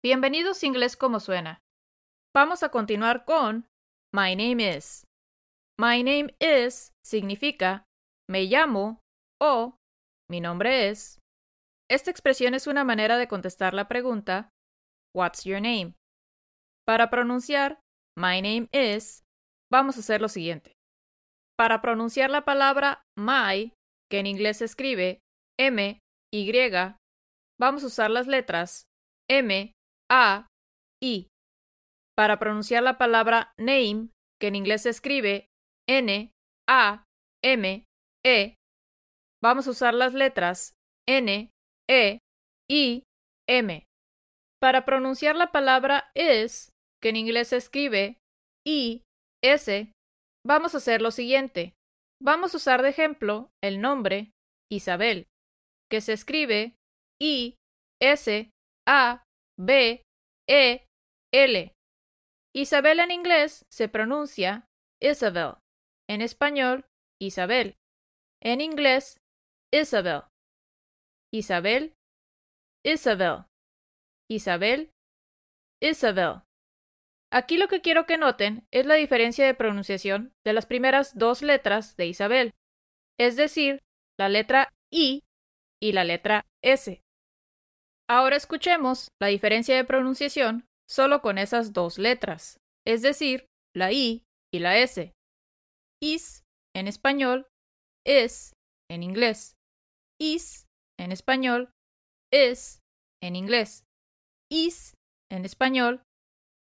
Bienvenidos Inglés como suena. Vamos a continuar con My name is. My name is significa me llamo o mi nombre es. Esta expresión es una manera de contestar la pregunta What's your name? Para pronunciar My name is, vamos a hacer lo siguiente. Para pronunciar la palabra my, que en inglés se escribe M, Y, vamos a usar las letras M, A, I. Para pronunciar la palabra name, que en inglés se escribe N, A, M, E, vamos a usar las letras N, E, I, M. Para pronunciar la palabra is, que en inglés se escribe I, S, vamos a hacer lo siguiente. Vamos a usar de ejemplo el nombre Isabel, que se escribe I, S, A, B, E, L. Isabel en inglés se pronuncia Isabel. En español, Isabel. En inglés, Isabel. Isabel, Isabel. Isabel, Isabel. Aquí lo que quiero que noten es la diferencia de pronunciación de las primeras dos letras de Isabel, es decir, la letra I y la letra S. Ahora escuchemos la diferencia de pronunciación solo con esas dos letras, es decir, la I y la S. Is en español, es en inglés. Is en español, es en inglés. Is en español,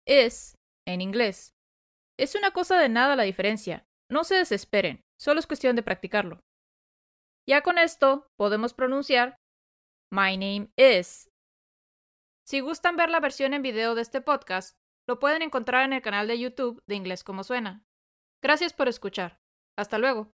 es en inglés. Es una cosa de nada la diferencia. No se desesperen, solo es cuestión de practicarlo. Ya con esto podemos pronunciar My name is. Si gustan ver la versión en video de este podcast, lo pueden encontrar en el canal de YouTube de Inglés como suena. Gracias por escuchar. Hasta luego.